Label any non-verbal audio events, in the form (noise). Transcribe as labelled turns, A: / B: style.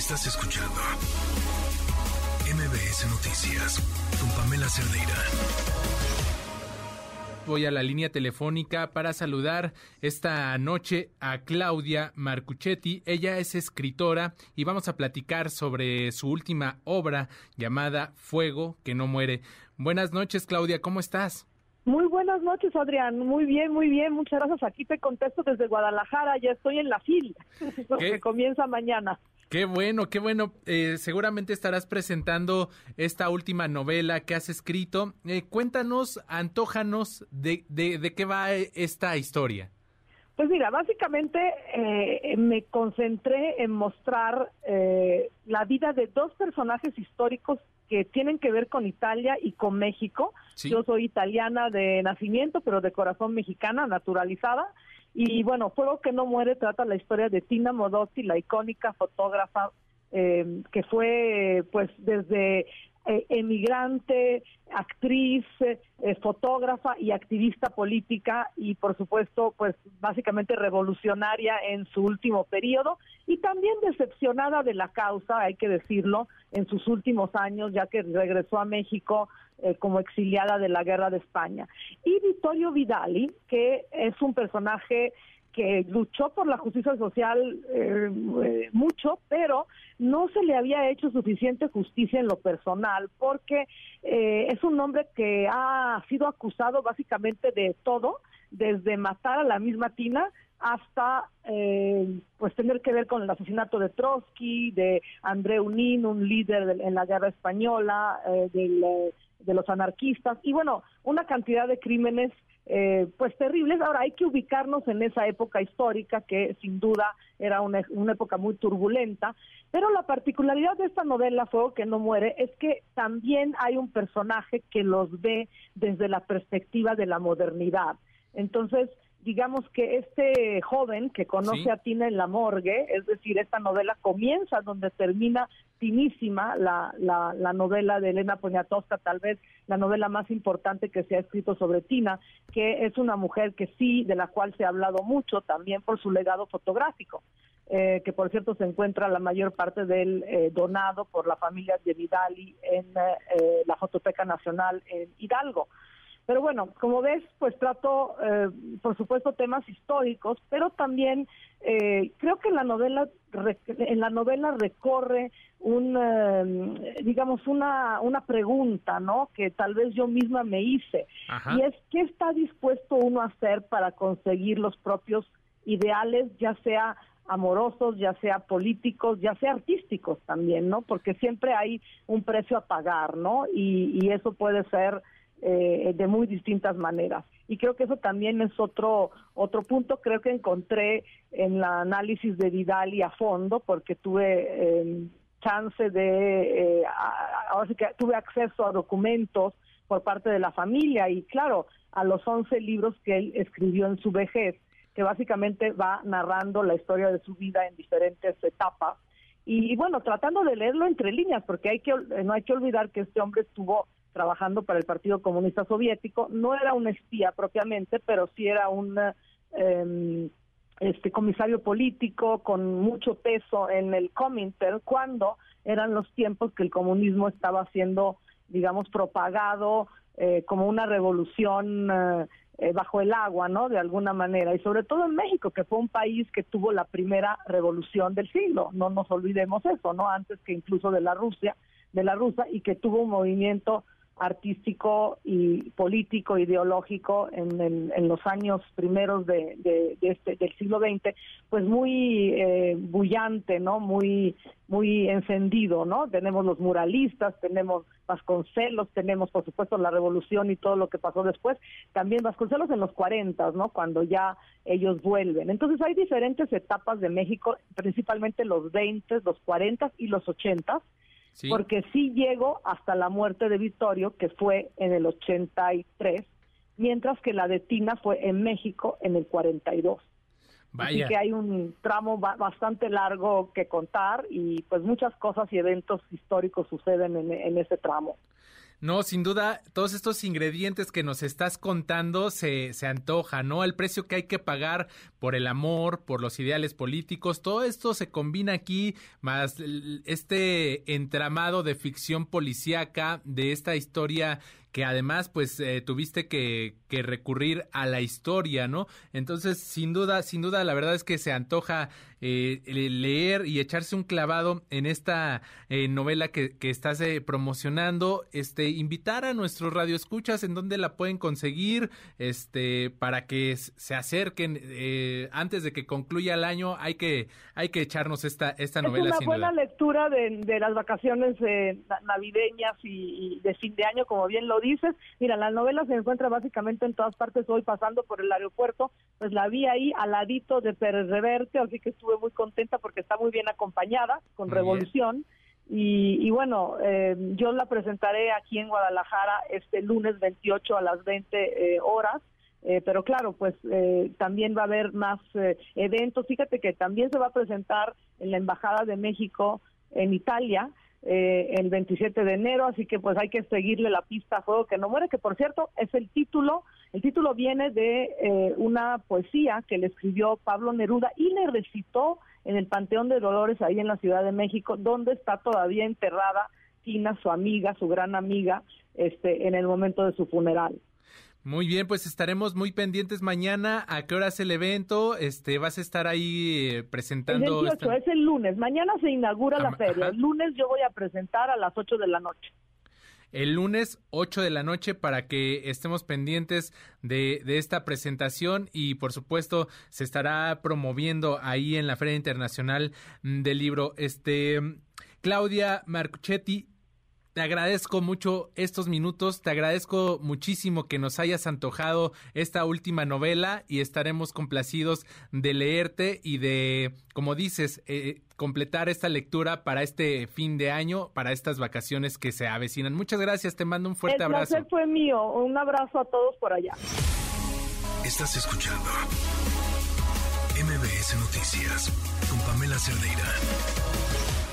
A: Estás escuchando MBS Noticias con Pamela Cerdeira.
B: Voy a la línea telefónica para saludar esta noche a Claudia Marcuchetti. Ella es escritora y vamos a platicar sobre su última obra llamada Fuego que no muere. Buenas noches, Claudia, ¿cómo estás?
C: Muy buenas noches, Adrián. Muy bien, muy bien. Muchas gracias. Aquí te contesto desde Guadalajara. Ya estoy en la fila, (laughs) que comienza mañana.
B: Qué bueno, qué bueno. Eh, seguramente estarás presentando esta última novela que has escrito. Eh, cuéntanos, antójanos de, de, qué va esta historia.
C: Pues mira, básicamente eh, me concentré en mostrar la vida de dos personajes históricos que tienen que ver con Italia y con México. Yo soy italiana de nacimiento, pero de corazón mexicana, naturalizada. Y bueno, Fuego que no muere trata la historia de Tina Modotti, la icónica fotógrafa eh, que fue pues desde eh, emigrante, actriz, eh, fotógrafa y activista política y por supuesto pues básicamente revolucionaria en su último periodo y también decepcionada de la causa, hay que decirlo, en sus últimos años ya que regresó a México eh, como exiliada de la guerra de España. Y Vittorio Vidali, que es un personaje que luchó por la justicia social eh, eh, mucho, pero no se le había hecho suficiente justicia en lo personal, porque es un hombre que ha sido acusado básicamente de todo, desde matar a la misma Tina hasta pues tener que ver con el asesinato de Trotsky, de André Unín, un líder en la guerra española, del de los anarquistas y bueno, una cantidad de crímenes eh, pues terribles. Ahora hay que ubicarnos en esa época histórica que sin duda era una, una, época muy turbulenta, pero la particularidad de esta novela, Fuego que no muere, es que también hay un personaje que los ve desde la perspectiva de la modernidad. Entonces, digamos que este joven que conoce a Tina en la morgue, es decir, esta novela comienza donde termina finísima la, la, la, novela de Elena Poniatowska, tal vez la novela más importante que se ha escrito sobre Tina, que es una mujer que sí, de la cual se ha hablado mucho también por su legado fotográfico. Eh, que por cierto se encuentra la mayor parte del eh, donado por la familia de Vidali en eh, la Fototeca Nacional en Hidalgo. Pero bueno, como ves, pues trato, eh, por supuesto, temas históricos, pero también eh, creo que en la novela, en la novela recorre un, eh, digamos, una, una pregunta, ¿no? Que tal vez yo misma me hice. Y es, ¿qué está dispuesto uno a hacer para conseguir los propios ideales, ya sea amorosos, ya sea políticos, ya sea artísticos también, ¿no? Porque siempre hay un precio a pagar, ¿no? Y, y eso puede ser eh, de muy distintas maneras. Y creo que eso también es otro otro punto. Creo que encontré en el análisis de Vidal y a fondo, porque tuve eh, chance de, eh, ahora sí que tuve acceso a documentos por parte de la familia y claro, a los 11 libros que él escribió en su vejez, que básicamente va narrando la historia de su vida en diferentes etapas. Y, y bueno, tratando de leerlo entre líneas, porque hay que no hay que olvidar que este hombre estuvo trabajando para el Partido Comunista Soviético. No era un espía propiamente, pero sí era un em, este comisario político con mucho peso en el Comintern cuando eran los tiempos que el comunismo estaba siendo, digamos, propagado eh, como una revolución eh, eh, bajo el agua, ¿no? De alguna manera. Y sobre todo en México, que fue un país que tuvo la primera revolución del siglo. No nos olvidemos eso, ¿no? Antes que incluso de la Rusia, de la rusa, y que tuvo un movimiento artístico y político, ideológico en, los años primeros de, este, del siglo XX, pues muy eh, bullante, ¿no? Muy, muy encendido, ¿no? Tenemos los muralistas, tenemos Vasconcelos, tenemos por supuesto la revolución y todo lo que pasó después, también Vasconcelos en los 40, ¿no? Cuando ya ellos vuelven. Entonces hay diferentes etapas de México, principalmente los 20, los 40 y los 80 porque sí llegó hasta la muerte de Vittorio, que fue en el 83, mientras que la de Tina fue en México en el 42. Vaya. Así que hay un tramo bastante largo que contar y pues muchas cosas y eventos históricos suceden en, ese tramo.
B: No, sin duda, todos estos ingredientes que nos estás contando se, se antoja, ¿no? El precio que hay que pagar por el amor, por los ideales políticos, todo esto se combina aquí, más este entramado de ficción policíaca, de esta historia que además pues eh, tuviste que, que, recurrir a la historia, ¿no? Entonces, sin duda, sin duda, la verdad es que se antoja eh, leer y echarse un clavado en esta eh, novela que, que estás promocionando, este, invitar a nuestros radioescuchas en donde la pueden conseguir, este, para que se acerquen antes de que concluya el año, hay que, hay que echarnos esta, esta novela.
C: Es una buena lectura de, de, las vacaciones navideñas y, y de fin de año, como bien lo dices. Mira, la novela se encuentra básicamente en todas partes. Hoy pasando por el aeropuerto, pues la vi ahí al ladito de Pérez Reverte, así que estuve muy contenta porque está muy bien acompañada con Revolución. Y, bueno, eh, yo la presentaré aquí en Guadalajara este lunes 28 a las 20 eh, horas. Eh, pero claro, pues también va a haber más eventos. Fíjate que también se va a presentar en la Embajada de México en Italia eh, el 27 de enero, así que pues hay que seguirle la pista a Fuego que no muere, que por cierto es el título, el título viene de eh, una poesía que le escribió Pablo Neruda y le recitó en el Panteón de Dolores ahí en la Ciudad de México, donde está todavía enterrada Tina, su amiga, su gran amiga, este, en el momento de su funeral.
B: Muy bien, pues estaremos muy pendientes mañana. ¿A qué hora es el evento? Este, vas a estar ahí eh, presentando.
C: Es el es el lunes. Mañana se inaugura la feria. El lunes yo voy a presentar a las 8 de la noche.
B: El lunes 8 de la noche para que estemos pendientes de, de esta presentación y por supuesto se estará promoviendo ahí en la Feria Internacional del Libro. Este, Claudia Marcuchetti, te agradezco mucho estos minutos, te agradezco muchísimo que nos hayas antojado esta última novela y estaremos complacidos de leerte y de, como dices, eh, completar esta lectura para este fin de año, para estas vacaciones que se avecinan. Muchas gracias, te mando un fuerte abrazo.
C: El placer fue mío, un abrazo a todos por allá.
A: Estás escuchando MBS Noticias con Pamela Cerdeira.